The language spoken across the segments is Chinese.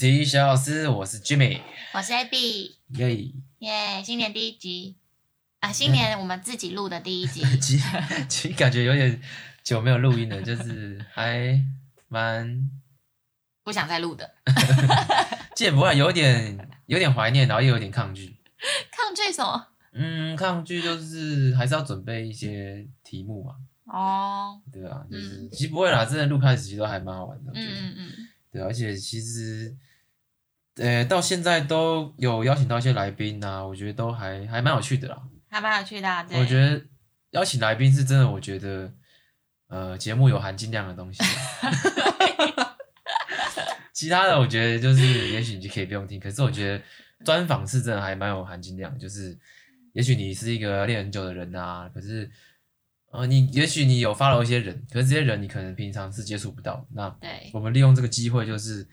这是一小老师，我是 Jimmy，我是 Abby，耶。耶！新年第一集。啊，新年我们自己录的第一集，其其实感觉有点久没有录音了，就是还蛮不想再录的，其实不会有点有点怀念，然后又有点抗拒，抗拒什么？嗯，抗拒就是还是要准备一些题目嘛。哦，对啊，就是、嗯、其实不会啦，真的录开始其实都还蛮好玩的。嗯嗯嗯，对，而且其实，呃，到现在都有邀请到一些来宾啊，我觉得都还还蛮有趣的啦。还蛮有趣的、啊，对。我觉得邀请来宾是真的，我觉得呃，节目有含金量的东西。其他的我觉得就是，也许你就可以不用听。可是我觉得专访是真的还蛮有含金量，就是也许你是一个练很久的人啊，可是。呃，你也许你有 follow 一些人，可是这些人你可能平常是接触不到。那我们利用这个机会，就是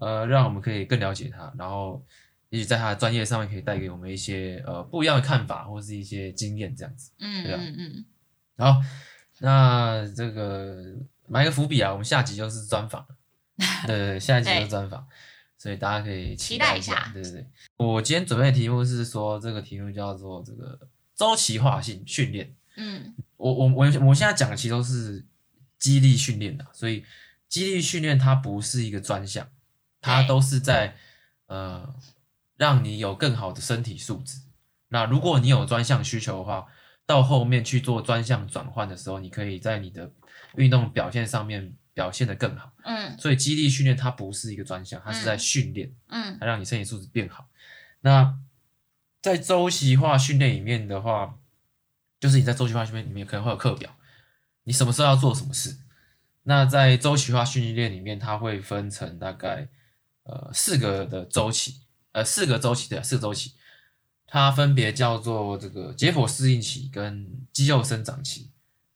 呃，让我们可以更了解他，然后也许在他的专业上面可以带给我们一些呃不一样的看法，或是一些经验这样子。嗯，对啊，嗯嗯。好，那这个埋个伏笔啊，我们下集就是专访。对对，下一集就是专访，所以大家可以期待一下。一下对对对，我今天准备的题目是说，这个题目叫做这个周期化性训练。嗯。我我我我现在讲的其实都是激励训练的，所以激励训练它不是一个专项，它都是在呃让你有更好的身体素质。那如果你有专项需求的话，到后面去做专项转换的时候，你可以在你的运动表现上面表现得更好。嗯，所以肌力训练它不是一个专项，它是在训练，嗯，它让你身体素质变好。那在周期化训练里面的话。就是你在周期化训练里面可能会有课表，你什么时候要做什么事。那在周期化训练里面，它会分成大概呃四个的周期，呃四个周期的四个周期，它分别叫做这个解剖适应期、跟肌肉生长期，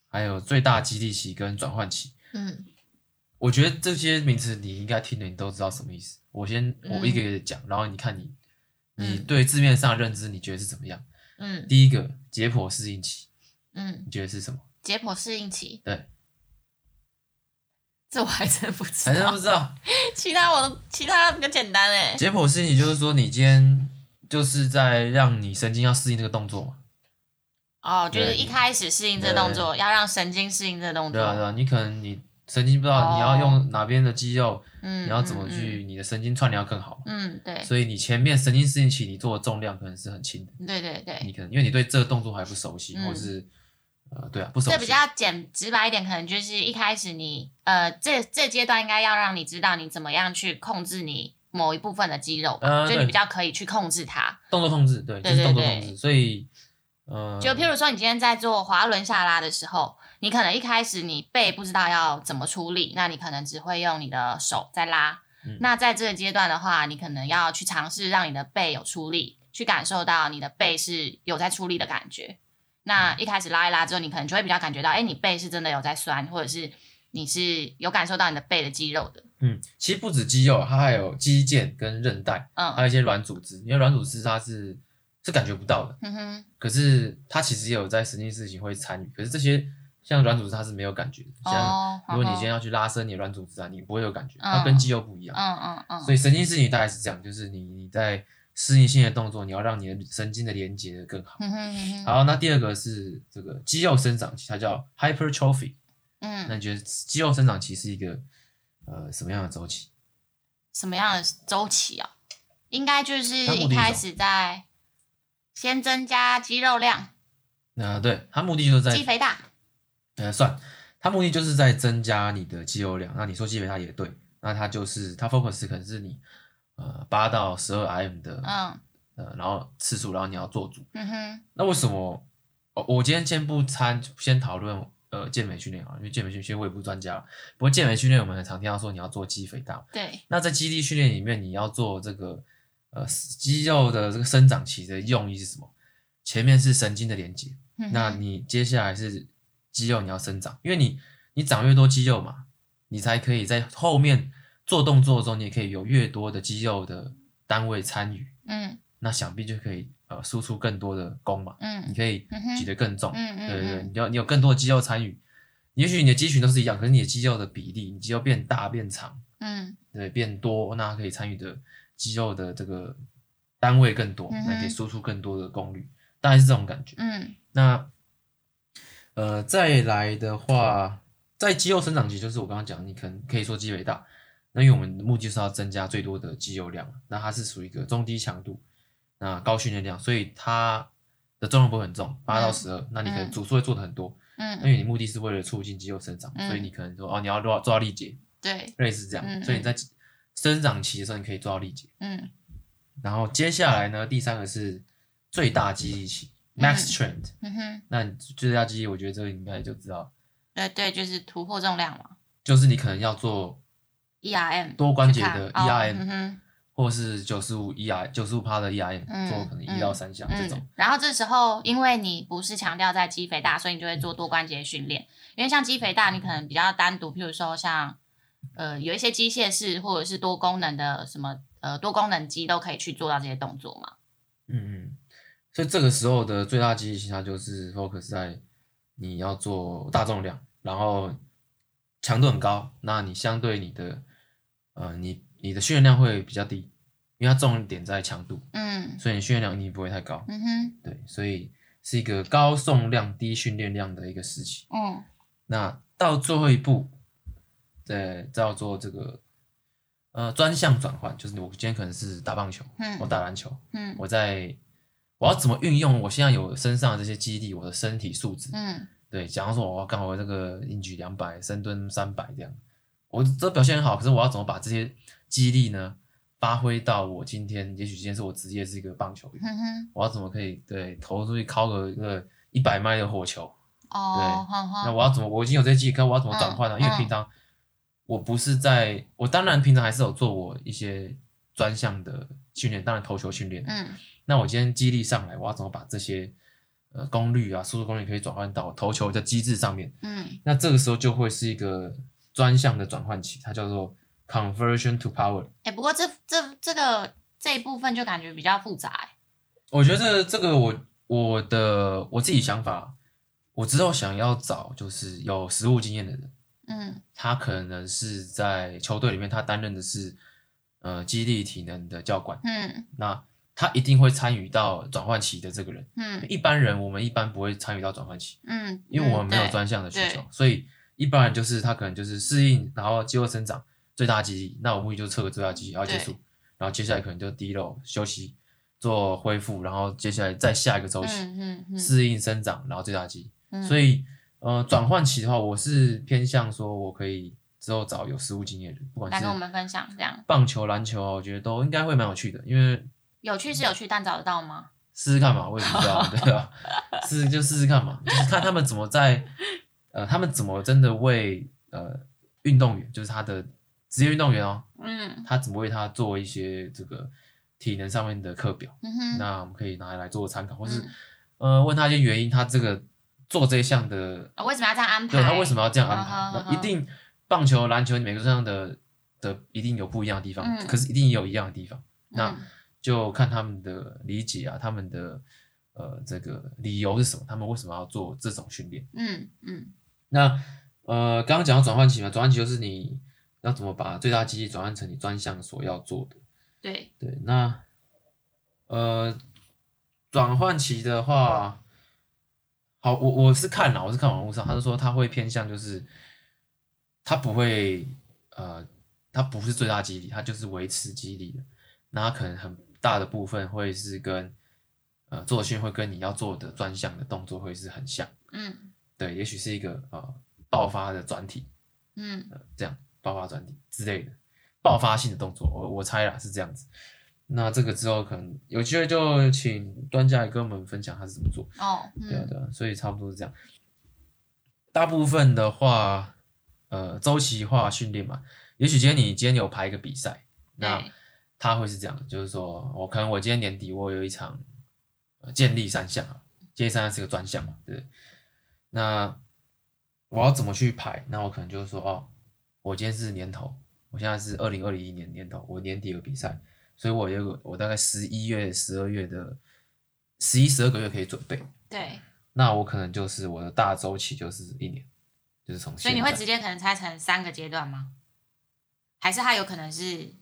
还有最大肌力期跟转换期。嗯，我觉得这些名词你应该听了，你都知道什么意思。我先我一个一个讲，然后你看你你对字面上的认知，你觉得是怎么样？嗯，第一个解剖适应期，嗯，你觉得是什么？解剖适应期，对，这我还真不知道，还真不知道。其他我都其他比较简单哎。解剖适应期就是说，你今天就是在让你神经要适应这个动作嘛。哦，就是一开始适应这个动作，要让神经适应这个动作。对啊，对啊，你可能你。神经不知道你要用哪边的肌肉，嗯，你要怎么去，你的神经串联要更好，嗯，对，所以你前面神经适应期你做的重量可能是很轻的，对对对，你可能因为你对这个动作还不熟悉，或是呃，对啊，不熟悉。这比较简直白一点，可能就是一开始你呃，这这阶段应该要让你知道你怎么样去控制你某一部分的肌肉，所以你比较可以去控制它。动作控制，对，就是动作控制，所以呃，就譬如说你今天在做滑轮下拉的时候。你可能一开始你背不知道要怎么出力，那你可能只会用你的手在拉。嗯、那在这个阶段的话，你可能要去尝试让你的背有出力，去感受到你的背是有在出力的感觉。那一开始拉一拉之后，你可能就会比较感觉到，哎，你背是真的有在酸，或者是你是有感受到你的背的肌肉的。嗯，其实不止肌肉，它还有肌腱跟韧带，嗯，还有一些软组织。因为软组织它是是感觉不到的，嗯哼，可是它其实也有在神经事情会参与。可是这些。像软组织它是没有感觉的，像如果你今天要去拉伸你的软组织啊，你不会有感觉，它跟肌肉不一样。嗯嗯嗯。所以神经事情大概是这样，就是你你在适应性的动作，你要让你的神经的连接的更好。好，那第二个是这个肌肉生长期，它叫 hypertrophy。嗯。那你觉得肌肉生长期是一个呃什么样的周期？什么样的周期啊？应该就是一开始在先增加肌肉量。那对，它目的就是在肌肥大。呃，算，它目的就是在增加你的肌肉量。那你说肌肥大也对，那它就是它 focus 可能是你呃八到十二 RM 的，嗯，呃，然后次数，然后你要做主。嗯哼。那为什么？我我今天先不参，先讨论呃健美训练啊，因为健美训练我也不是专家。不过健美训练我们很常听到说你要做肌肥大。对。那在肌力训练里面，你要做这个呃肌肉的这个生长期的用意是什么？前面是神经的连接，嗯、那你接下来是。肌肉你要生长，因为你你长越多肌肉嘛，你才可以在后面做动作的时候，你也可以有越多的肌肉的单位参与。嗯，那想必就可以呃输出更多的功嘛。嗯，你可以举得更重。嗯嗯，对对对，你要你有更多的肌肉参与，也许你的肌群都是一样，可是你的肌肉的比例，你肌肉变大变长，嗯，对，变多，那可以参与的肌肉的这个单位更多，那可以输出更多的功率，大概是这种感觉。嗯，那呃，再来的话，在肌肉生长期，就是我刚刚讲，你可能可以说肌肥大，那因为我们的目的是要增加最多的肌肉量，那它是属于一个中低强度，那高训练量，所以它的重量不会很重，八到十二，那你可能组数会做的很多，嗯，因为你目的是为了促进肌肉生长，嗯、所以你可能说哦，你要做做到力竭，对，类似这样，嗯、所以你在生长期的时候，你可以做到力竭，嗯，然后接下来呢，第三个是最大肌力期。Max strength，嗯哼，那最大肌力，我觉得这个应该就知道。对对，就是突破重量嘛。就是你可能要做 ERM 多关节的 ERM，、哦嗯、或是九十五 ER 九十五趴的 ERM，、嗯、做可能一到三项这种、嗯。然后这时候，因为你不是强调在肌肥大，所以你就会做多关节训练。因为像肌肥大，你可能比较单独，譬如说像呃有一些机械式或者是多功能的什么呃多功能机都可以去做到这些动作嘛。嗯嗯。所以这个时候的最大积极性，它就是 focus 在你要做大重量，然后强度很高，那你相对你的呃你你的训练量会比较低，因为它重点在强度，嗯，所以你训练量一定不会太高，嗯哼，对，所以是一个高重量低训练量的一个时期，嗯，那到最后一步，对，叫做这个呃专项转换，就是我今天可能是打棒球，嗯，我打篮球，嗯，我在。我要怎么运用我现在有身上的这些肌力，我的身体素质？嗯，对，假如说我要刚好这个硬举两百，深蹲三百这样，我这表现很好，可是我要怎么把这些激励呢发挥到我今天？也许今天是我职业是一个棒球员，嗯，我要怎么可以对投出去敲个一个一百迈的火球？哦，对，那我要怎么？我已经有这些肌力，可我要怎么转换呢？嗯、因为平常我不是在，我当然平常还是有做我一些专项的训练，当然投球训练，嗯。那我今天激励上来，我要怎么把这些呃功率啊、输出功率可以转换到投球的机制上面？嗯，那这个时候就会是一个专项的转换期，它叫做 conversion to power。哎、欸，不过这这这个这一部分就感觉比较复杂哎。我觉得这个、我我的我自己想法，我之后想要找就是有实务经验的人，嗯，他可能是在球队里面，他担任的是呃激励体能的教官，嗯，那。他一定会参与到转换期的这个人，嗯，一般人我们一般不会参与到转换期，嗯，因为我们没有专项的需求，嗯、所以一般人就是他可能就是适应，然后肌肉生长最大肌力，那我目的就是测个最大肌力，然后结束，然后接下来可能就低肉休息做恢复，然后接下来再下一个周期，嗯嗯嗯、适应生长，然后最大肌所以呃转换期的话，我是偏向说我可以之后找有实务经验的人，不管是来跟我们分享这样，棒球、篮球，我觉得都应该会蛮有趣的，因为。有趣是有趣，但找得到吗？试试看嘛，我也不知道，对啊，试就试试看嘛，就是看他们怎么在，呃，他们怎么真的为呃运动员，就是他的职业运动员哦，嗯，他怎么为他做一些这个体能上面的课表，嗯哼，那我们可以拿来做参考，或是、嗯、呃问他一些原因，他这个做这一项的、哦，为什么要这样安排？对他为什么要这样安排？一定棒球、篮球，每个这样的的一定有不一样的地方，嗯、可是一定也有一样的地方，嗯、那。就看他们的理解啊，他们的呃这个理由是什么？他们为什么要做这种训练？嗯嗯。那呃，刚刚讲到转换期嘛，转换期就是你要怎么把最大肌力转换成你专项所要做的。对对，那呃，转换期的话，好，我我是看了，我是看网络上，他是说他会偏向就是，他不会呃，他不是最大激励，他就是维持激励的，那他可能很。大的部分会是跟呃做训会跟你要做的专项的动作会是很像，嗯，对，也许是一个呃爆发的转体，嗯、呃，这样爆发转体之类的爆发性的动作，我我猜啦是这样子。那这个之后可能有机会就请端家来跟我们分享他是怎么做哦，嗯、对啊对啊，所以差不多是这样。大部分的话，呃，周期化训练嘛，也许今天你今天有排一个比赛，那。他会是这样，就是说我可能我今天年底我有一场建立三项啊，健力三项是个专项嘛，对。那我要怎么去排？那我可能就是说哦，我今天是年头，我现在是二零二零年年头，我年底有比赛，所以我有个我大概十一月、十二月的十一、十二个月可以准备。对。那我可能就是我的大周期就是一年，就是从。所以你会直接可能拆成三个阶段吗？还是它有可能是？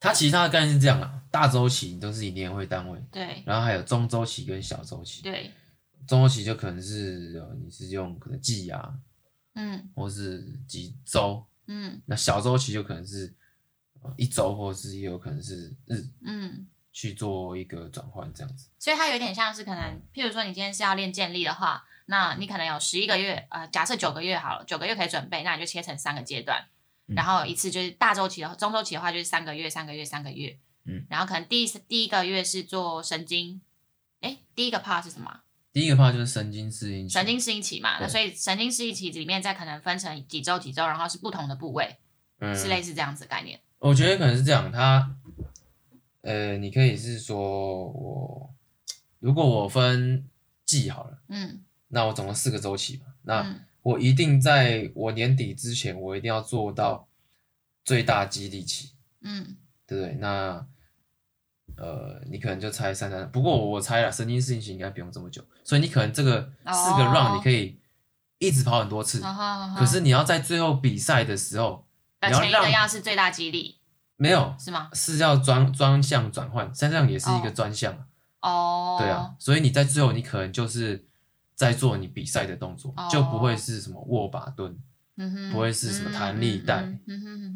它其实它的概念是这样啊，大周期都是以年为单位，对，然后还有中周期跟小周期，对，中周期就可能是你是用可能季啊，嗯，或是几周，嗯，那小周期就可能是一周，或者是也有可能是日，嗯，去做一个转换这样子。所以它有点像是可能，譬如说你今天是要练健力的话，那你可能有十一个月，呃，假设九个月好了，九个月可以准备，那你就切成三个阶段。然后一次就是大周期的，中周期的话就是三个月，三个月，三个月。嗯，然后可能第一第一个月是做神经，哎，第一个 part 是什么？第一个 part 就是神经适应期。神经适应期嘛，那所以神经适应期里面再可能分成几周几周，然后是不同的部位，嗯，是类似这样子的概念。我觉得可能是这样，它，呃，你可以是说我如果我分季好了，嗯，那我总共四个周期嘛，那。嗯我一定在我年底之前，我一定要做到最大肌力期，嗯，对不对？那呃，你可能就猜三三，不过我猜了，神经适应期应该不用这么久，所以你可能这个四个 round 你可以一直跑很多次，哦、可是你要在最后比赛的时候，呃、你要让前一个要是最大肌力，没有是吗？是要专专项转换，三项也是一个专项，哦，对啊，所以你在最后你可能就是。在做你比赛的动作，oh. 就不会是什么握把蹲，mm -hmm. 不会是什么弹力带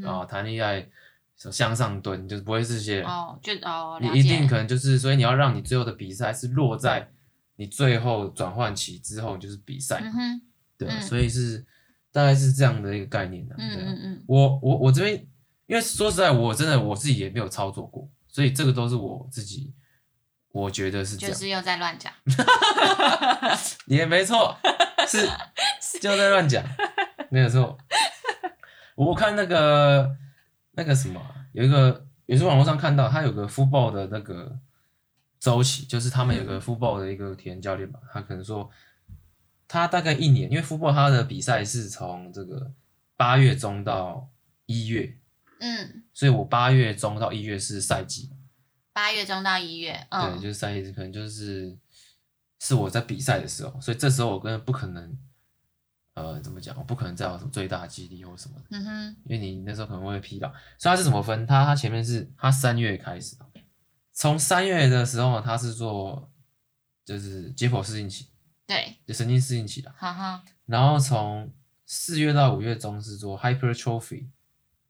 啊，弹力带向上蹲，就是不会是这些。哦、oh,，就哦，你一定可能就是，所以你要让你最后的比赛是落在你最后转换期之后就是比赛，mm -hmm. 对、嗯，所以是大概是这样的一个概念的、啊。嗯嗯嗯，我我我这边，因为说实在，我真的我自己也没有操作过，所以这个都是我自己。我觉得是这样，就是又在乱讲，也没错，是 就在乱讲，没有错。我看那个那个什么，有一个也是网络上看到，他有个 football 的那个周期，就是他们有个 football 的一个体验教练吧，他可能说他大概一年，因为 football 他的比赛是从这个八月中到一月，嗯，所以我八月中到一月是赛季。八月中到一月，嗯，对，就是赛季，可能就是是我在比赛的时候，所以这时候我根本不可能，呃，怎么讲？我不可能再有什么最大肌力或什么的，嗯哼，因为你那时候可能会疲劳。所以它是怎么分？它它前面是它三月开始，从三月的时候它是做就是解剖适应期，对，就神经适应期的，哈哈。然后从四月到五月中是做 hypertrophy，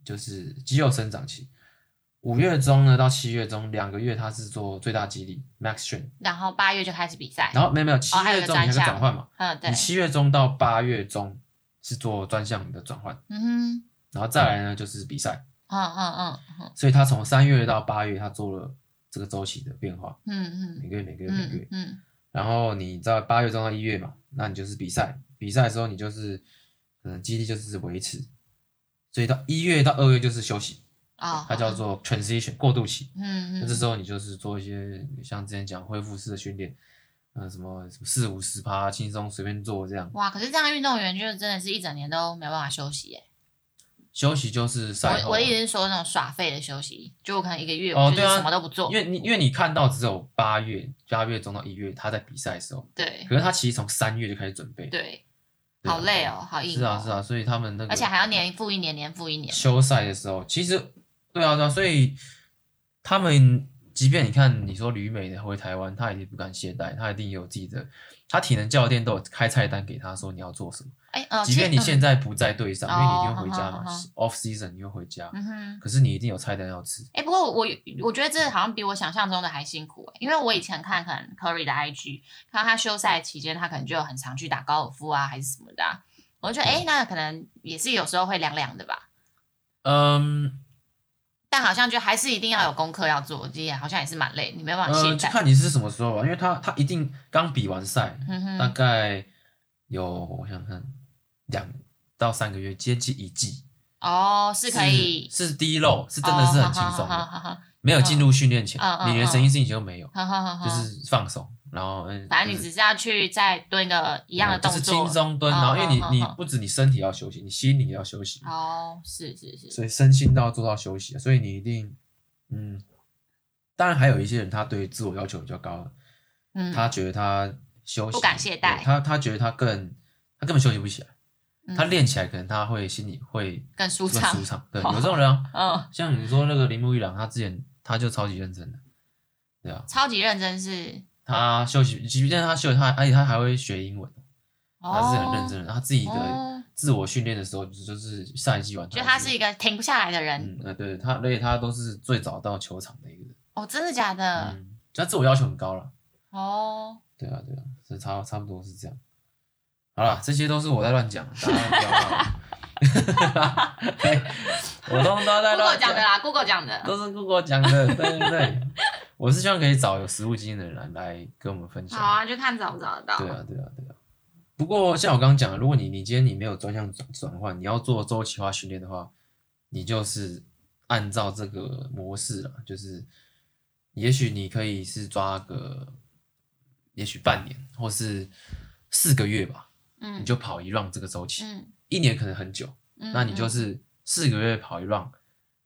就是肌肉生长期。五月中呢到七月中两个月，他是做最大激励 max strength，然后八月就开始比赛，然后没有没有七月中你还有个转换嘛，嗯对，你七月中到八月中是做专项的转换，嗯哼，然后再来呢就是比赛，嗯嗯嗯嗯，所以他从三月到八月他做了这个周期的变化，嗯嗯，每个月每个月每个月，嗯，然后你在八月中到一月嘛，那你就是比赛，比赛的时候你就是可能肌力就是维持，所以到一月到二月就是休息。哦，它叫做 transition 过渡期，嗯，那这时候你就是做一些像之前讲恢复式的训练，嗯，什么什么四五十趴轻松随便做这样。哇，可是这样运动员就是真的是一整年都没办法休息耶。休息就是赛后。我我一直是说那种耍废的休息，就可能一个月哦，对啊，什么都不做。因为你因为你看到只有八月八月中到一月他在比赛的时候，对，可是他其实从三月就开始准备，对，好累哦，好硬。是啊是啊，所以他们那个而且还要年复一年，年复一年。休赛的时候，其实。对啊，对啊，所以他们即便你看你说旅美的回台湾，他一定不敢懈怠，他一定有自己的，他体能教练都有开菜单给他说你要做什么。哎，呃，即便你现在不在队上，嗯、因为你一定会回家嘛、哦、，off season 你又回家，嗯哼，可是你一定有菜单要吃。哎，不过我我觉得这好像比我想象中的还辛苦，因为我以前看可能 Curry 的 IG，看到他休赛期间，他可能就很常去打高尔夫啊，还是什么的、啊，我就觉得哎，那可能也是有时候会凉凉的吧。嗯。但好像就还是一定要有功课要做，这也好像也是蛮累，你没办法懈怠。呃，就看你是什么时候吧，因为他他一定刚比完赛，嗯，大概有我想看两到三个月，接近一季。哦，是可以，是，是低漏，是真的是很轻松的，哦，没有进入训练前，哦，你连神经适应期都没有，哦，就是放松。然后，嗯，反正你只是要去再蹲个一样的动作，就是轻松蹲。然后，因为你你不止你身体要休息，你心里也要休息。哦，是是是。所以身心都要做到休息，所以你一定，嗯，当然还有一些人他对自我要求比较高，嗯，他觉得他休息不敢懈怠，他他觉得他更他根本休息不起来，他练起来可能他会心里会更舒畅，舒畅。对，有这种人啊。嗯，像你说那个铃木一朗，他之前他就超级认真的，对啊，超级认真是。他休息，即便他休息，他而且他还会学英文，他是很认真的。他自己的自我训练的时候，就是上一季完全。就他是一个停不下来的人。嗯，对他，而且他都是最早到球场的一个人。哦，真的假的？嗯，他自我要求很高了。哦。对啊，对啊，是差差不多是这样。好了，这些都是我在乱讲，大家不要骂 我。我都都在。Google 讲的啦，Google 讲的。都是 Google 讲的，对对对。我是希望可以找有实务经验的人来来跟我们分享。好啊，就看找不找得到。对啊，对啊，对啊。不过像我刚刚讲的，如果你你今天你没有专项转转换，你要做周期化训练的话，你就是按照这个模式了，就是也许你可以是抓个，也许半年或是四个月吧，嗯，你就跑一 round 这个周期，嗯，一年可能很久，嗯，那你就是四个月跑一 round，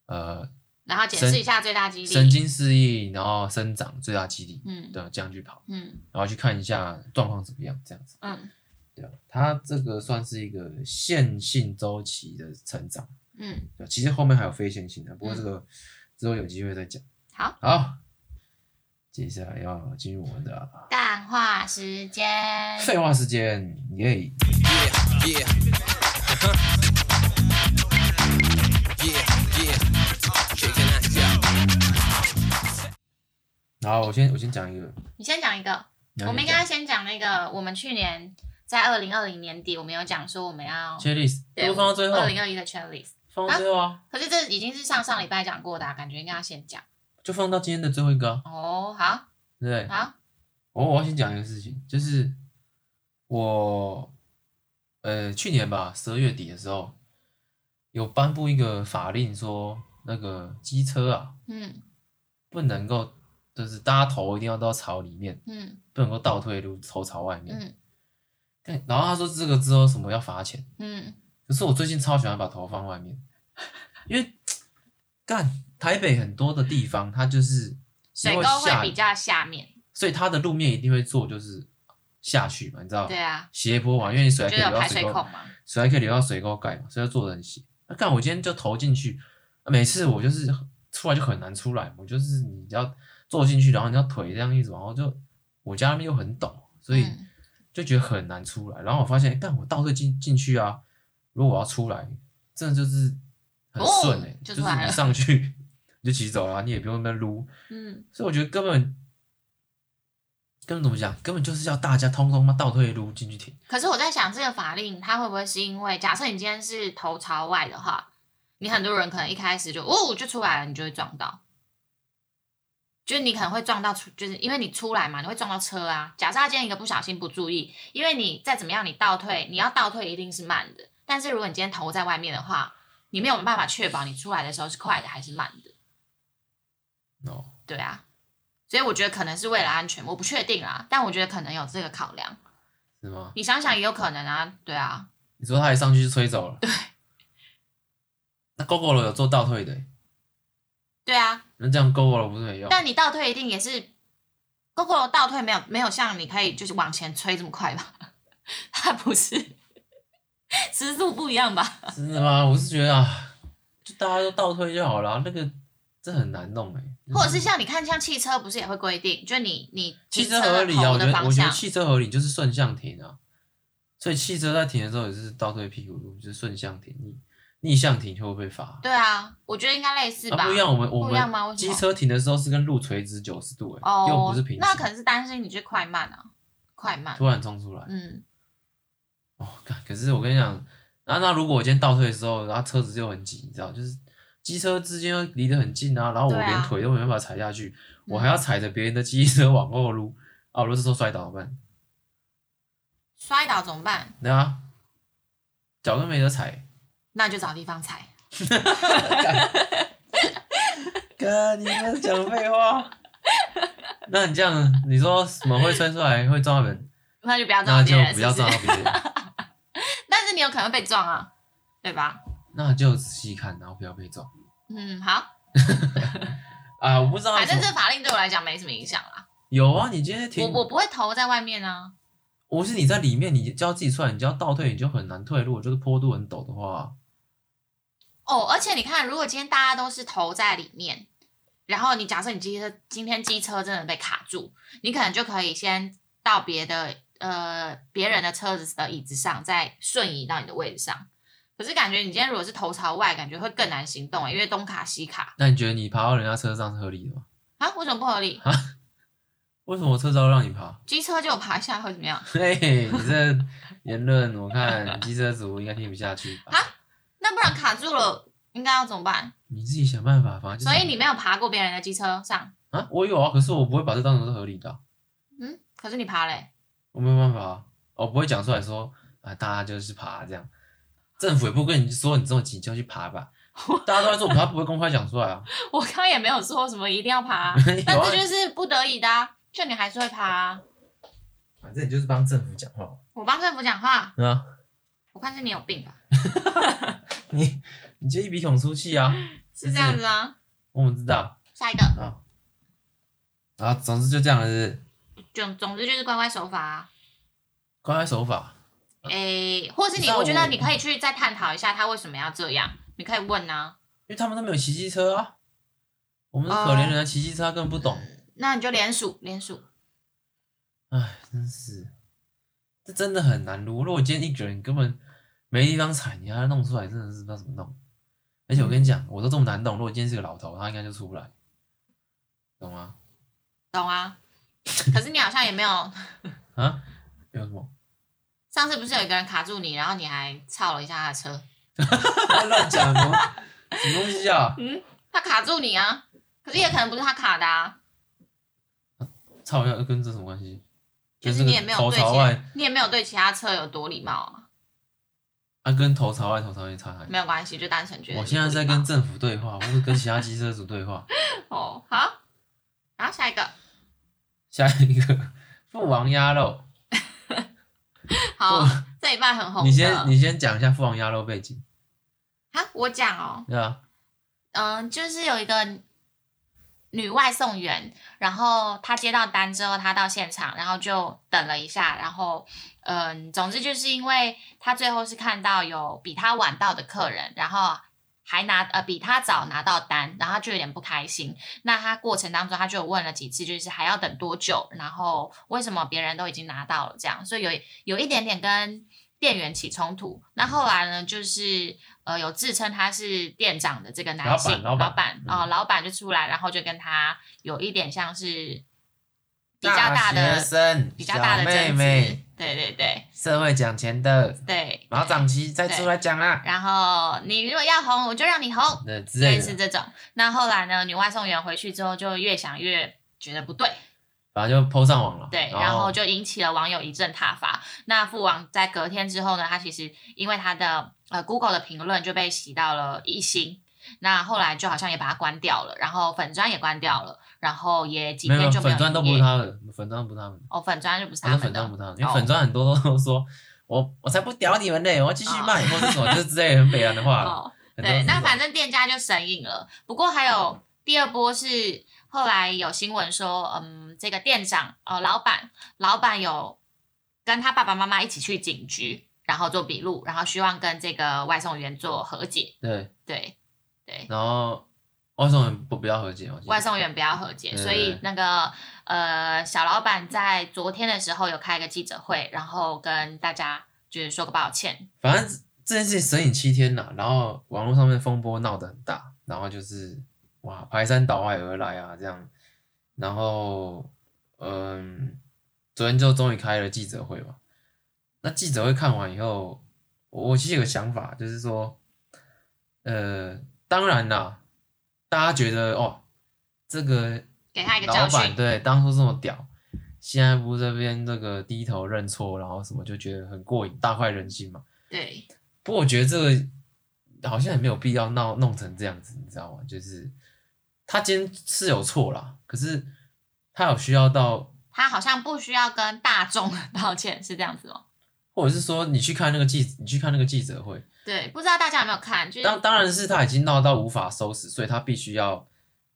呃。然后检视一下最大肌力，神经适应，然后生长最大肌力，嗯，对，这样去跑，嗯，然后去看一下状况怎么样，这样子，嗯，对啊，它这个算是一个线性周期的成长，嗯，对，其实后面还有非线性的，不过这个之后有机会再讲。好，好，接下来要进入我们的淡化时间，废话时间，耶。好，我先我先讲一个，你先讲一个，我们应该先讲那个，我们去年在二零二零年底，我们有讲说我们要 checklist，都放到最后，二零二一的 checklist 放到最后啊。可是这已经是上上礼拜讲过的，感觉应该要先讲，就放到今天的最后一个。哦，好，对，好，我我要先讲一个事情，就是我呃去年吧，十二月底的时候，有颁布一个法令，说那个机车啊，嗯，不能够。就是大家头一定要都要朝里面，嗯，不能够倒退路，头朝外面，嗯。对，然后他说这个之后什么要罚钱，嗯。可是我最近超喜欢把头放外面，因为干台北很多的地方，它就是水沟会比较下面，所以它的路面一定会做就是下去嘛，你知道？对啊。斜坡嘛，因为你水还可以流到水沟嘛，水还可以流到水沟盖嘛，所以要做的很斜。那干我今天就投进去，每次我就是出来就很难出来，我就是你要。坐进去，然后你要腿这样一直往后，就我家那边又很陡，所以就觉得很难出来。然后我发现，但我倒退进进去啊，如果我要出来，真的就是很顺哎、欸，就是你上去你就骑走了，你也不用那撸。嗯，所以我觉得根本根本怎么讲，根本就是要大家通通嘛倒退路进去停。可是我在想，这个法令它会不会是因为，假设你今天是头朝外的话，你很多人可能一开始就哦就出来了，你就会撞到。就是你可能会撞到出，就是因为你出来嘛，你会撞到车啊。假设他今天一个不小心不注意，因为你再怎么样，你倒退，你要倒退一定是慢的。但是如果你今天头在外面的话，你没有办法确保你出来的时候是快的还是慢的。哦，对啊，所以我觉得可能是为了安全，我不确定啦，但我觉得可能有这个考量。是吗？你想想也有可能啊，对啊。你说他一上去就吹走了？对。那 Gogoro 有做倒退的？对啊，那这样 Gogoro 不是没用？但你倒退一定也是 Gogoro 倒退没有没有像你可以就是往前吹这么快吧？他不是时速不一样吧？真的吗？我是觉得啊，就大家都倒退就好了，那个这很难弄哎、欸。或者是像你看，像汽车不是也会规定，就你你汽车合理啊？我觉得我觉得汽车合理就是顺向停啊，所以汽车在停的时候也是倒退屁股，就是顺向停。逆。逆向停会不会被罚？对啊，我觉得应该类似吧。啊、不一样，我们我们机车停的时候是跟路垂直九十度、欸，哎、哦，又不是平。那可能是担心你去快慢啊，快慢。突然冲出来，嗯。哦，可是我跟你讲，那那如果我今天倒退的时候，然后车子就很挤，你知道，就是机车之间又离得很近啊，然后我连腿都没办法踩下去，啊、我还要踩着别人的机车往后撸，啊，如果这时候摔倒怎么办？摔倒怎么办？对啊，脚都没得踩，那就找地方踩。哥，你们讲废话。那你这样，你说什么会摔出来会撞到人？那就不要撞别人，那就不要撞到别人。但是你有可能被撞啊，对吧？那就仔细看，然后不要被撞。嗯，好。啊，我不知道。反正这法令对我来讲没什么影响啦。有啊，你今天停。我我不会投在外面啊。我是你在里面，你就要自己出来，你就要倒退，你就很难退。如果就是坡度很陡的话，哦，而且你看，如果今天大家都是投在里面，然后你假设你机车今天机车真的被卡住，你可能就可以先到别的呃别人的车子的椅子上，再瞬移到你的位置上。可是感觉你今天如果是头朝外，感觉会更难行动，因为东卡西卡。那你觉得你爬到人家车上是合理的吗？啊？为什么不合理？啊？为什么我车照让你爬？机车就爬一下会怎么样？嘿嘿，你这言论我看机车族应该听不下去吧？啊？那不然卡住了，应该要怎么办？你自己想办法吧。所以你没有爬过别人的机车上？啊，我有啊，可是我不会把这当成是合理的啊。嗯，可是你爬嘞？我没有办法啊，我不会讲出来说啊，大家就是爬这样。政府也不会跟你说你这么急就要去爬吧？大家都在做，他不会公开讲出来啊。我刚刚也没有说什么一定要爬，但这就是不得已的啊。就你还是会爬啊？反正你就是帮政府讲话。我帮政府讲话？嗯啊。我看是你有病吧？你你就一鼻孔出气啊？是这样子啊？我们知道。下一个。啊。啊，总之就这样了是。总总之就是乖乖守法啊。乖乖守法。诶、欸，或是你，我觉得你可以去再探讨一下他为什么要这样，你可以问啊。因为他们都没有骑机车啊。我们是可怜人，骑机车他根本不懂。那你就连署，连署。哎，真是，这真的很难。如果我今天一个人根本没地方踩，你还要弄出来，真的是不知道怎么弄。而且我跟你讲，我都这么难弄，如果今天是个老头，他应该就出不来，懂吗？懂啊。可是你好像也没有 啊？有什么？上次不是有一个人卡住你，然后你还操了一下他的车？乱讲什么？什么东西啊？嗯，他卡住你啊？可是也可能不是他卡的啊。操一下，跟这什么关系？就是你也没有对其，你也没有对其他车有多礼貌啊。啊，跟头朝外、头朝内差哪里？没有关系，就单纯觉得。我现在在跟政府对话，不是跟其他机车主对话。哦，好，然后下一个。下一个，父王鸭肉。好，这一半很红。你先，你先讲一下父王鸭肉背景。啊，我讲哦。对啊。嗯，就是有一个。女外送员，然后她接到单之后，她到现场，然后就等了一下，然后，嗯，总之就是因为她最后是看到有比她晚到的客人，然后还拿呃比他早拿到单，然后他就有点不开心。那他过程当中，他就问了几次，就是还要等多久，然后为什么别人都已经拿到了这样，所以有有一点点跟店员起冲突。那后来呢，就是。呃，有自称他是店长的这个男性老板，老板啊、呃，老板就出来，然后就跟他有一点像是比较大的、生比较大的妹妹，对对对，社会讲钱的，对，毛长期再出来讲啦。然后你如果要红，我就让你红，对，类似这种。那后来呢，女外送员回去之后，就越想越觉得不对。反正就 PO 上网了，对，然后就引起了网友一阵挞伐。那父王在隔天之后呢，他其实因为他的呃 Google 的评论就被洗到了一星，那后来就好像也把它关掉了，然后粉砖也关掉了，然后也几天就没有。粉砖都不是他的，粉砖不是他们。哦，粉砖就不是他们的。粉砖不是他们，因为粉砖很多都说，哦、我我才不屌你们嘞，我要继续卖，哦、或者什么 就是之类很北洋的话。哦，对，那反正店家就神隐了。不过还有第二波是。后来有新闻说，嗯，这个店长呃，老板，老板有跟他爸爸妈妈一起去警局，然后做笔录，然后希望跟这个外送员做和解。对对对。然后外送员不不要和解，外送员不要和解，所以那个呃小老板在昨天的时候有开一个记者会，然后跟大家就是说个抱歉。反正这件事情神隐七天了，然后网络上面风波闹得很大，然后就是。哇，排山倒海而来啊，这样，然后，嗯，昨天就终于开了记者会嘛。那记者会看完以后，我其实有个想法，就是说，呃，当然啦，大家觉得哦，这个给他一个教训，对，当初这么屌，现在不是这边这个低头认错，然后什么就觉得很过瘾，大快人心嘛。对。不过我觉得这个好像也没有必要闹弄成这样子，你知道吗？就是。他今天是有错啦，可是他有需要到，他好像不需要跟大众道歉，是这样子吗？或者是说，你去看那个记，你去看那个记者会，对，不知道大家有没有看？就是、当当然是他已经闹到无法收拾，所以他必须要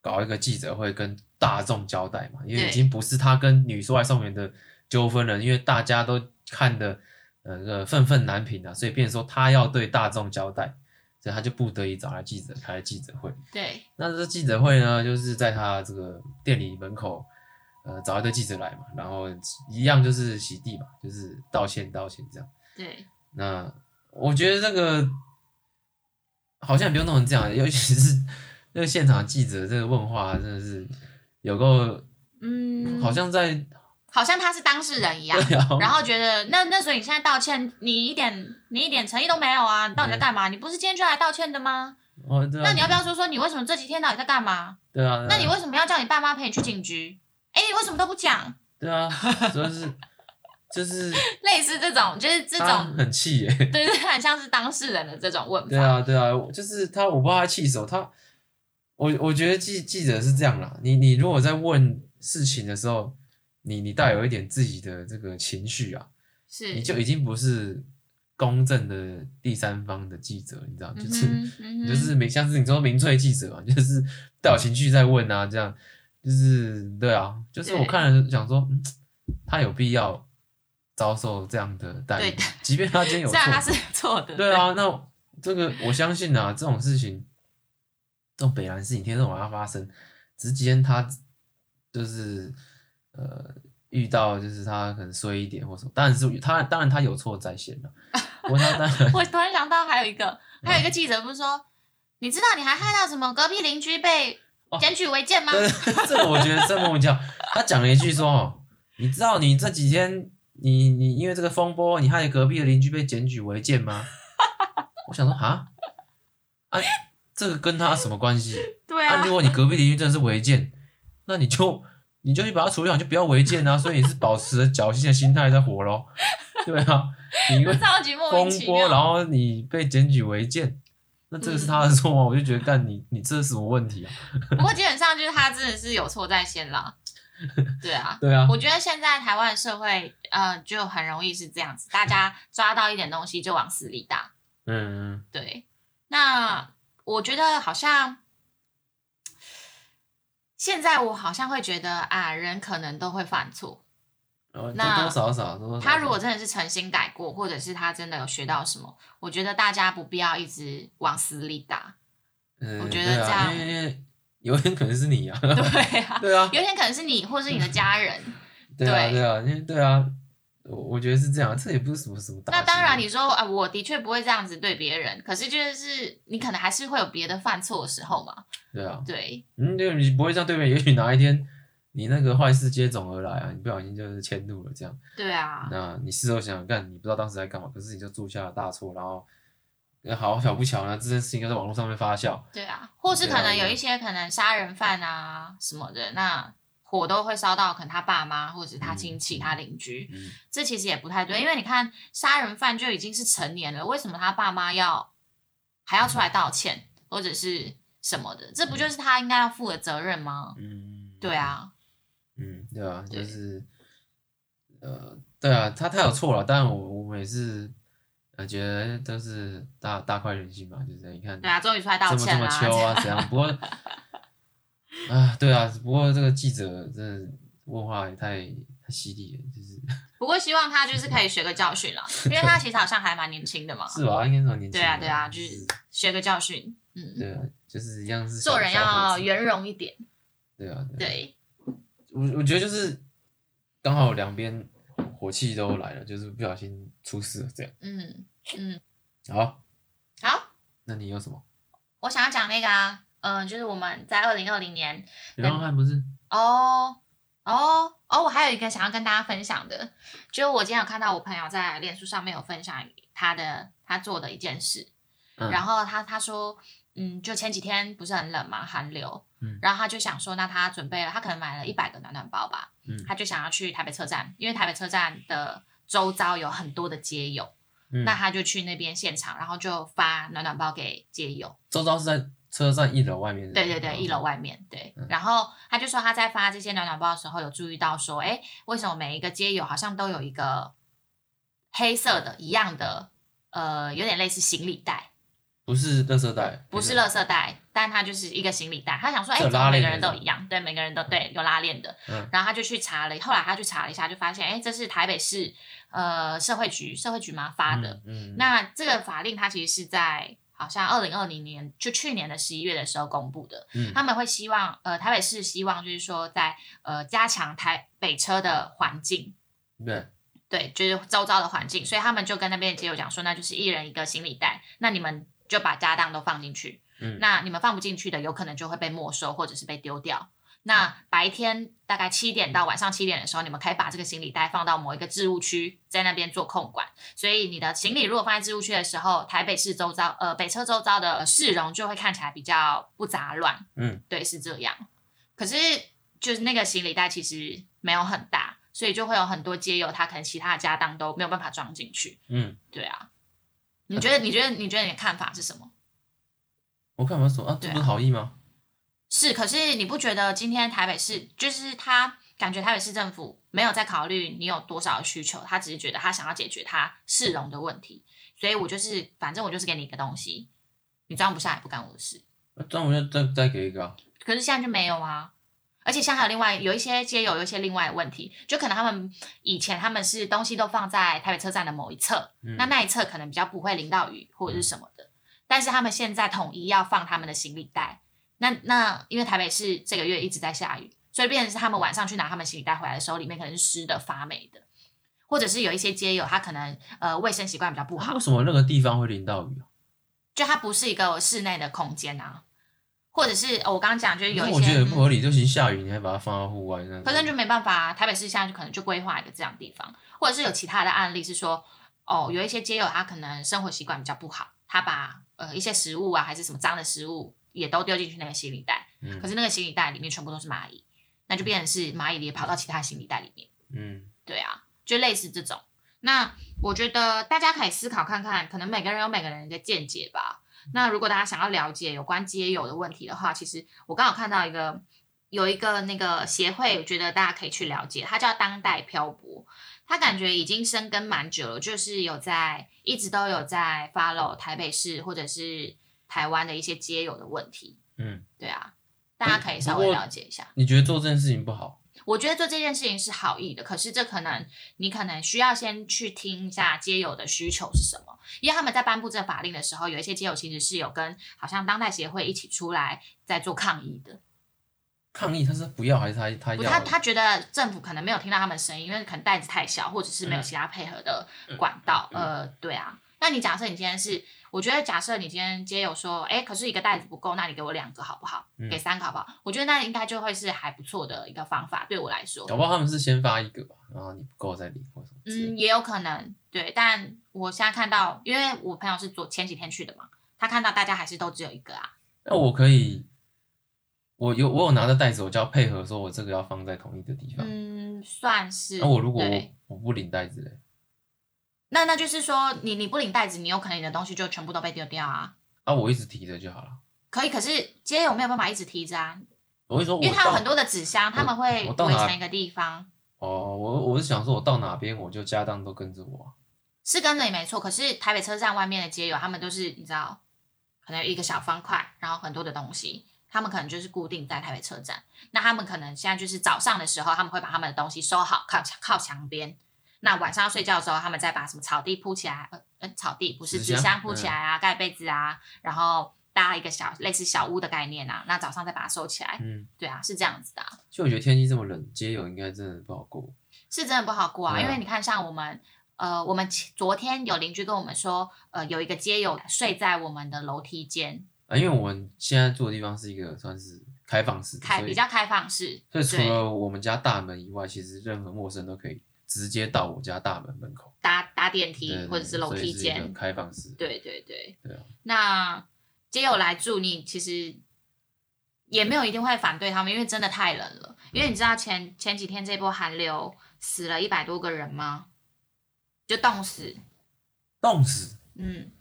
搞一个记者会跟大众交代嘛，因为已经不是他跟女外送员的纠纷了，因为大家都看的呃这个愤愤难平啊，所以变成说他要对大众交代，所以他就不得已找来记者开记者会。对，那这记者会呢，就是在他这个店里门口，呃，找一堆记者来嘛，然后一样就是洗地嘛，就是道歉道歉这样。对，那我觉得这个好像也不用弄成这样，尤其是那个现场记者这个问话真的是有够，嗯，好像在，好像他是当事人一样，啊、然后觉得那那所以你现在道歉，你一点你一点诚意都没有啊，你到底在干嘛？你不是今天就来道歉的吗？哦，对啊。那你要不要说说你为什么这几天到底在干嘛？对啊。对啊，那你为什么要叫你爸妈陪你去警局？哎，你为什么都不讲？对啊，主要是。就是 类似这种，就是这种很气耶，对对，很像是当事人的这种问法。对啊，对啊，就是他，我不知道他气什么。他，我我觉得记记者是这样啦，你你如果在问事情的时候，你你带有一点自己的这个情绪啊，是你就已经不是公正的第三方的记者，你知道，就是、嗯嗯、就是没像是你说民粹记者嘛，就是带有情绪在问啊，这样就是对啊，就是我看了想说，嗯，他有必要。遭受这样的待遇，即便他今天有错，虽然他是错的，对啊，那这个我相信啊，这种事情，这种北兰事情天天晚上发生，只是今天他就是呃遇到就是他可能衰一点或什么，当然是他当然他有错在先了。我我突然想到还有一个还有一个记者不是说，嗯、你知道你还害到什么隔壁邻居被检举违建吗？哦、这个我觉得这么讲，他讲了一句说哦，你知道你这几天。你你因为这个风波，你害隔壁的邻居被检举违建吗？我想说啊，啊，这个跟他什么关系？对啊，啊，如果你隔壁邻居真的是违建，那你就你就去把它处理好，就不要违建啊。所以你是保持着侥幸的心态在活咯。对啊，你因为风波，然后你被检举违建，那这个是他的错吗？我就觉得干你你这是什么问题啊？不过基本上就是他真的是有错在先啦。对啊，对啊，我觉得现在台湾社会，呃，就很容易是这样子，大家抓到一点东西就往死里打。嗯嗯，对。那我觉得好像现在我好像会觉得啊，人可能都会犯错。哦，那多多少少，多多少少。他如果真的是诚心改过，或者是他真的有学到什么，我觉得大家不必要一直往死里打。嗯，我觉得这样。有点可能是你啊，对啊，对啊，有点可能是你，或是你的家人，对啊，对啊，因为对啊，我我觉得是这样，这也不是什么什么大。那当然，你说啊，我的确不会这样子对别人，可是就是你可能还是会有别的犯错的时候嘛。对啊，对，嗯，对，你不会这样对别人，也许哪一天你那个坏事接踵而来啊，你不小心就是迁怒了这样。对啊，那你事后想想看，你不知道当时在干嘛，可是你就铸下了大错，然后。好巧不巧呢，这件事情就在网络上面发酵。对啊，或是可能有一些可能杀人犯啊什么的，那火都会烧到可能他爸妈或者是他亲戚、嗯、他邻居、嗯，这其实也不太对，因为你看杀人犯就已经是成年了，为什么他爸妈要还要出来道歉、嗯、或者是什么的？这不就是他应该要负的责任吗？嗯，对啊，嗯，对啊，就是呃，对啊，他他有错了，但我我们也是。我觉得都是大大快人心吧，就是你看，对啊，终于出来道歉了，这么这么秋啊，怎样？不过 啊，对啊，不过这个记者真的问话也太太犀利了，就是。不过希望他就是可以学个教训了，因为他其实好像还蛮年轻的嘛。是吧？应该是蛮年轻。对啊，对啊，就是学个教训。嗯，对啊，就是一样是做人要圆融一点。对啊，对。对我我觉得就是刚好两边火气都来了，就是不小心出事了这样。嗯。嗯，好，好，那你有什么？我想要讲那个啊，嗯、呃，就是我们在二零二零年，流浪汉不是？哦，哦，哦，我还有一个想要跟大家分享的，就我今天有看到我朋友在脸书上面有分享他的他做的一件事，嗯、然后他他说，嗯，就前几天不是很冷嘛，寒流，嗯，然后他就想说，那他准备了，他可能买了一百个暖暖包吧，嗯，他就想要去台北车站，因为台北车站的周遭有很多的街友。嗯、那他就去那边现场，然后就发暖暖包给街友。周遭是在车站一楼外面。对对对，一楼外面对、嗯。然后他就说他在发这些暖暖包的时候，有注意到说，哎，为什么每一个街友好像都有一个黑色的一样的，呃，有点类似行李袋。不是垃圾袋，不是垃圾袋，但它就是一个行李袋。他想说，哎、欸，怎么每个人都一样？对，每个人都对，有拉链的。嗯。然后他就去查了，后来他去查了一下，就发现，哎、欸，这是台北市呃社会局社会局嘛发的。嗯，嗯。那这个法令它其实是在好像二零二零年，就去年的十一月的时候公布的。嗯。他们会希望，呃，台北市希望就是说在，呃加强台北车的环境。对。对，就是周遭的环境，所以他们就跟那边的街友讲说，那就是一人一个行李袋，那你们。就把家当都放进去，嗯，那你们放不进去的，有可能就会被没收或者是被丢掉。那白天大概七点到晚上七点的时候，你们可以把这个行李袋放到某一个置物区，在那边做控管。所以你的行李如果放在置物区的时候，台北市周遭，呃，北车周遭的市容就会看起来比较不杂乱。嗯，对，是这样。可是就是那个行李袋其实没有很大，所以就会有很多街友他可能其他的家当都没有办法装进去。嗯，对啊。你觉得？你觉得？你觉得你的看法是什么？我看什么啊？这不是好意吗？是，可是你不觉得今天台北市就是他感觉台北市政府没有在考虑你有多少的需求，他只是觉得他想要解决他市容的问题，所以我就是反正我就是给你一个东西，你装不下也不干我的事。装不下再再给一个啊？可是现在就没有啊。而且像还有另外有一些街友有一些另外的问题，就可能他们以前他们是东西都放在台北车站的某一侧，嗯、那那一侧可能比较不会淋到雨或者是什么的，嗯、但是他们现在统一要放他们的行李袋，那那因为台北是这个月一直在下雨，所以变成是他们晚上去拿他们行李袋回来的时候，里面可能是湿的发霉的，或者是有一些街友他可能呃卫生习惯比较不好，为什么那个地方会淋到雨？就它不是一个室内的空间啊。或者是哦我刚刚讲，就是有一些，我觉得不合理，就行下雨，你还把它放到户外，那可是就没办法啊。台北市现在就可能就规划一个这样的地方，或者是有其他的案例是说，哦，有一些街友他可能生活习惯比较不好，他把呃一些食物啊，还是什么脏的食物也都丢进去那个行李袋，嗯，可是那个行李袋里面全部都是蚂蚁，那就变成是蚂蚁也跑到其他行李袋里面，嗯，对啊，就类似这种。那我觉得大家可以思考看看，可能每个人有每个人的见解吧。那如果大家想要了解有关街友的问题的话，其实我刚好看到一个有一个那个协会，我觉得大家可以去了解，它叫当代漂泊，它感觉已经生根蛮久了，就是有在一直都有在 follow 台北市或者是台湾的一些街友的问题。嗯，对啊，大家可以稍微了解一下。你觉得做这件事情不好？我觉得做这件事情是好意的，可是这可能你可能需要先去听一下街友的需求是什么，因为他们在颁布这个法令的时候，有一些街友其实是有跟好像当代协会一起出来在做抗议的。抗议他是不要还是他他要？他他觉得政府可能没有听到他们声音，因为可能袋子太小，或者是没有其他配合的管道。嗯嗯、呃，对啊。那你假设你今天是，我觉得假设你今天街友说，哎，可是一个袋子不够，那你给我两个好不好？嗯、给三个好不好？我觉得那应该就会是还不错的一个方法，对我来说。搞不好他们是先发一个吧，然后你不够再领或什么。嗯，也有可能，对。但我现在看到，因为我朋友是昨前几天去的嘛，他看到大家还是都只有一个啊。那我可以，我有我有拿着袋子，我就要配合说，我这个要放在同一个地方。嗯，算是。那我如果我，我不领袋子嘞？那那就是说，你你不领袋子，你有可能你的东西就全部都被丢掉啊。啊，我一直提着就好了。可以，可是街友没有办法一直提着啊。我会说我，因为他有很多的纸箱，他们会围成一个地方。哦，我我是想说，我到哪边我就家当都跟着我。是跟着也没错，可是台北车站外面的街友，他们都是你知道，可能有一个小方块，然后很多的东西，他们可能就是固定在台北车站。那他们可能现在就是早上的时候，他们会把他们的东西收好，靠墙靠墙边。那晚上要睡觉的时候，他们再把什么草地铺起来，呃，草地不是纸箱铺起来啊，盖被子啊，然后搭一个小类似小屋的概念啊。那早上再把它收起来，嗯，对啊，是这样子的。就我觉得天气这么冷，街友应该真的不好过。是真的不好过啊，因为你看，像我们，呃，我们昨天有邻居跟我们说，呃，有一个街友睡在我们的楼梯间。啊，因为我们现在住的地方是一个算是开放式，开比较开放式，所以除了我们家大门以外，其实任何陌生都可以。直接到我家大门门口，搭搭电梯或者是楼梯间，开放式。对对对，对啊。那街友来住，你其实也没有一定会反对他们，因为真的太冷了。因为你知道前前几天这波寒流死了一百多个人吗？就冻死，冻死。嗯，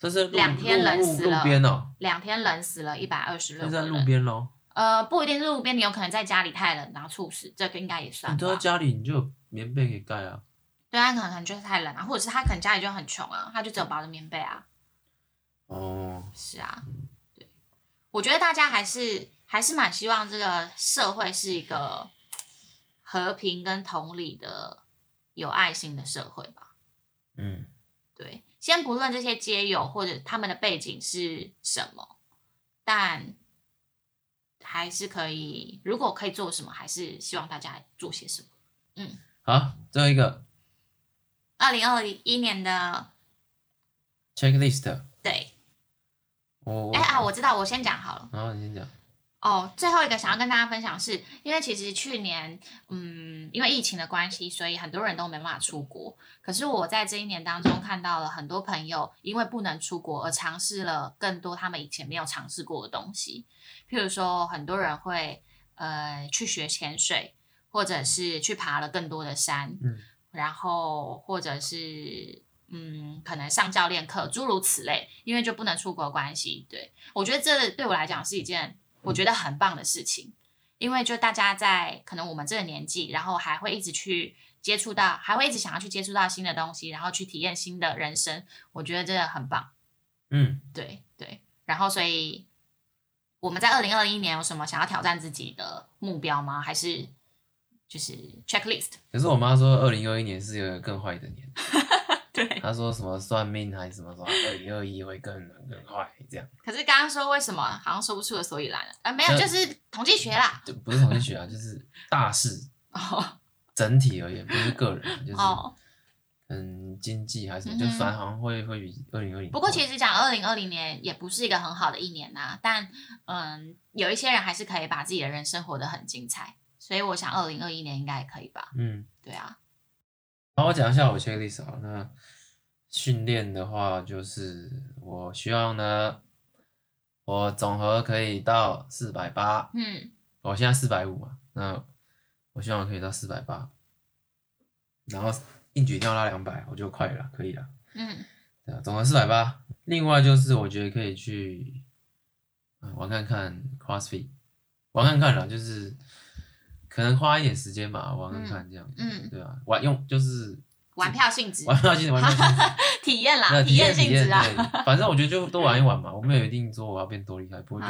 这是两天冷死了，路边哦，两天冷死了一百二十六个人。在路边喽？呃，不一定是路边，你有可能在家里太冷然后猝死，这个应该也算。你都在家里，你就。棉被可以盖啊，对啊，可能就是太冷啊，或者是他可能家里就很穷啊，他就只有薄的棉被啊。哦，是啊，对，我觉得大家还是还是蛮希望这个社会是一个和平跟同理的有爱心的社会吧。嗯，对，先不论这些街友或者他们的背景是什么，但还是可以，如果可以做什么，还是希望大家做些什么。嗯，好，最后一个，二零二一年的 checklist，对。我，哎啊，我知道，我先讲好了。好，你先讲。哦，最后一个想要跟大家分享是，因为其实去年，嗯，因为疫情的关系，所以很多人都没办法出国。可是我在这一年当中看到了很多朋友，因为不能出国而尝试了更多他们以前没有尝试过的东西。譬如说，很多人会呃去学潜水，或者是去爬了更多的山，嗯，然后或者是。嗯，可能上教练课，诸如此类，因为就不能出国关系。对，我觉得这对我来讲是一件我觉得很棒的事情，因为就大家在可能我们这个年纪，然后还会一直去接触到，还会一直想要去接触到新的东西，然后去体验新的人生，我觉得真的很棒。嗯，对对。然后，所以我们在二零二一年有什么想要挑战自己的目标吗？还是就是 checklist？可是我妈说，二零二一年是一个更坏的年。对，他说什么算命还是什么什么，二零二一会更更坏这样。可是刚刚说为什么好像说不出个所以然了？啊，没有，就是统计学啦。就不是统计学啊，就是大事。哦。整体而言，不是个人，就是嗯，经济还是什么，就反正好像会会比二零二零。不过其实讲二零二零年也不是一个很好的一年呐，但嗯，有一些人还是可以把自己的人生活得很精彩，所以我想二零二一年应该也可以吧。嗯，对啊。好，我讲一下我 checklist 啊。那训练的话，就是我希望呢，我总和可以到四百八。嗯，我现在四百五嘛，那我希望可以到四百八。然后硬举跳拉两百，我就快了，可以了。嗯，对啊，总和四百八。另外就是我觉得可以去玩看看 CrossFit，玩看看啦，就是。可能花一点时间吧，玩玩看这样，嗯，对吧？玩用就是玩票性质，玩票性质，玩票性质，体验啦，体验性质啊。反正我觉得就多玩一玩嘛，我没有一定说我要变多厉害，不过就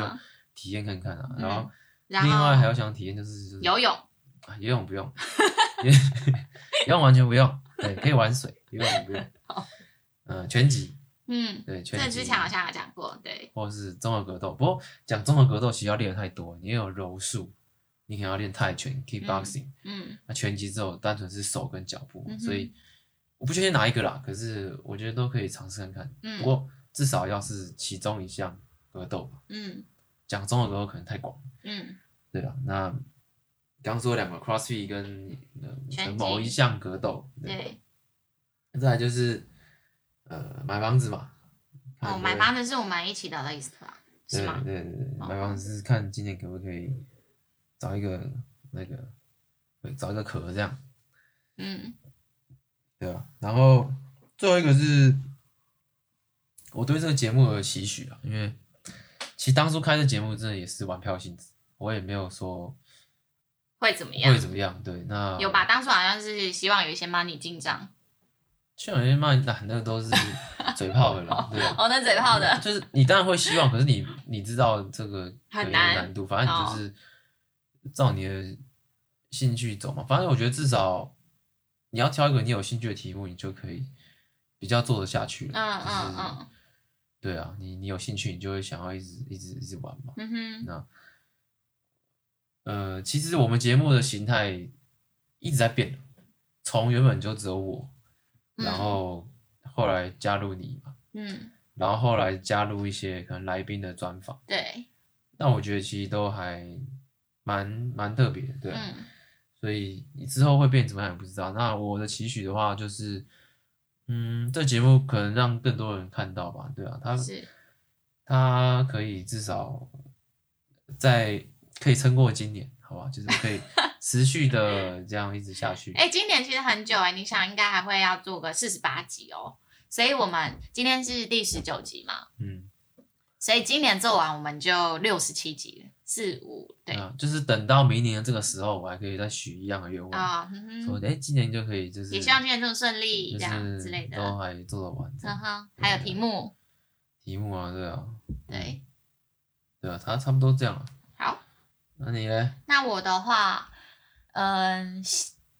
体验看看啊。然后另外还有想体验就是游泳，游泳不用，游泳完全不用，对，可以玩水，游泳不用。嗯，拳击，嗯，对，拳击。之前好像有讲过，对。或者是综合格斗，不过讲综合格斗其实要练的太多，你也有柔术。你可能要练泰拳 （kickboxing），嗯，那拳击之后单纯是手跟脚步，嗯、所以我不确定哪一个啦，可是我觉得都可以尝试看看。嗯，不过至少要是其中一项格斗吧。嗯，讲综合格斗可能太广。嗯，对吧？那刚刚说两个 CrossFit 跟呃某一项格斗，对。再来就是呃买房子嘛。哦，买房子是我们一起的 list 吧？是吗？对对对，买房子是看今年可不可以。找一个那个，对，找一个壳这样，嗯，对吧？然后最后一个是，我对这个节目有期许啊，因为其实当初开这节目真的也是玩票性质，我也没有说会怎么样，会怎么样？对，那有吧？当初好像是希望有一些 money 进账，希望有些 money，那那个都是 嘴炮的啦，对吧？哦，那嘴炮的，就是你当然会希望，可是你你知道这个很难难度，反正你就是。照你的兴趣走嘛，反正我觉得至少你要挑一个你有兴趣的题目，你就可以比较做得下去了。嗯嗯嗯。对啊，你你有兴趣，你就会想要一直一直一直玩嘛。嗯哼。那呃，其实我们节目的形态一直在变，从原本就只有我，然后后来加入你嘛。嗯。然后后来加入一些可能来宾的专访。对。那我觉得其实都还。蛮蛮特别的，对、所以你之后会变怎么样也不知道。那我的期许的话，就是，嗯，这节目可能让更多人看到吧，对啊，他是他可以至少在可以撑过今年，好吧，就是可以 持续的这样一直下去。哎、欸，今年其实很久哎，你想应该还会要做个四十八集哦，所以我们今天是第十九集嘛，嗯，所以今年做完我们就六十七集了。四五对、啊，就是等到明年的这个时候，我还可以再许一样的愿望啊，嗯、说哎、欸，今年就可以，就是也希望今年这么顺利，这样之类的，都还做得完。嗯哼，还有题目，题目啊，对啊，对，对啊，差差不多这样。好，那你呢？那我的话，嗯、呃，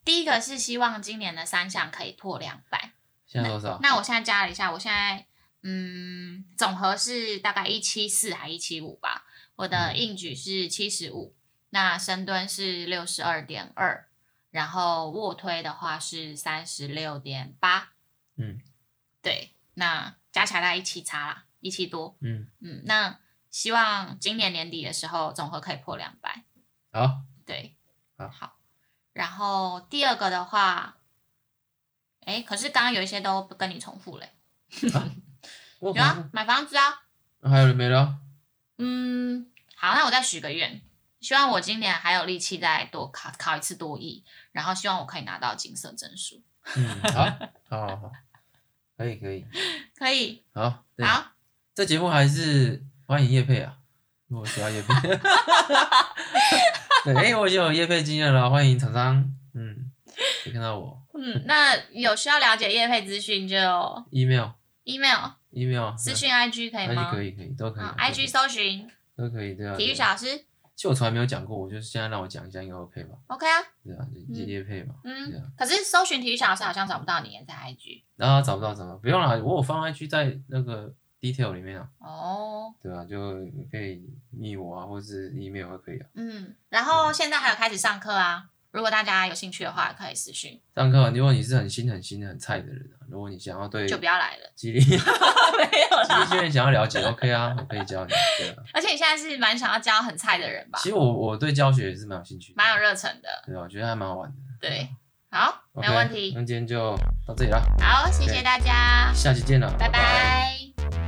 第一个是希望今年的三项可以破两百。现在多少？那我现在加了一下，我现在嗯，总和是大概一七四还一七五吧。我的硬举是七十五，那深蹲是六十二点二，然后卧推的话是三十六点八。嗯，对，那加起来大概一七差啦，一七多。嗯嗯，那希望今年年底的时候总和可以破两百。好，对，好，好。然后第二个的话，哎，可是刚刚有一些都跟你重复嘞。啊、有啊，买房子啊。还有没了？嗯，好，那我再许个愿，希望我今年还有力气再多考考一次多艺，然后希望我可以拿到金色证书。嗯，好，好好好，可以可以 可以，好，好，这节目还是欢迎叶佩啊，如果需要业配，对，哎，我已经有叶配经验了，欢迎厂商，嗯，可以看到我，嗯，那有需要了解叶配资讯就 email，email，email，email 私讯 IG 可以吗？可以可以都可以，IG 搜寻都可以，对啊，体育小老师。其实我从来没有讲过，我就是现在让我讲一下，应该 OK 吧？OK 啊，对啊，就直接配嘛。嗯，可是搜寻体育小老师好像找不到你，在 IG。然后找不到什么？不用了，我有放 IG 在那个 detail 里面啊。哦。对啊，就你可以密我啊，或是 email 都可以啊。嗯，然后现在还有开始上课啊，如果大家有兴趣的话，可以私讯。上课，如果你是很新、很新、很菜的人，如果你想要对，就不要来了。激励，没有激励训练想要了解，OK 啊，我可以教你。对啊。而且你现在是蛮想要教很菜的人吧？其实我我对教学也是蛮有兴趣，蛮有热忱的。对啊，我觉得还蛮好玩的。对，好，没有问题。那今天就到这里了。好，谢谢大家，下期见了，拜拜。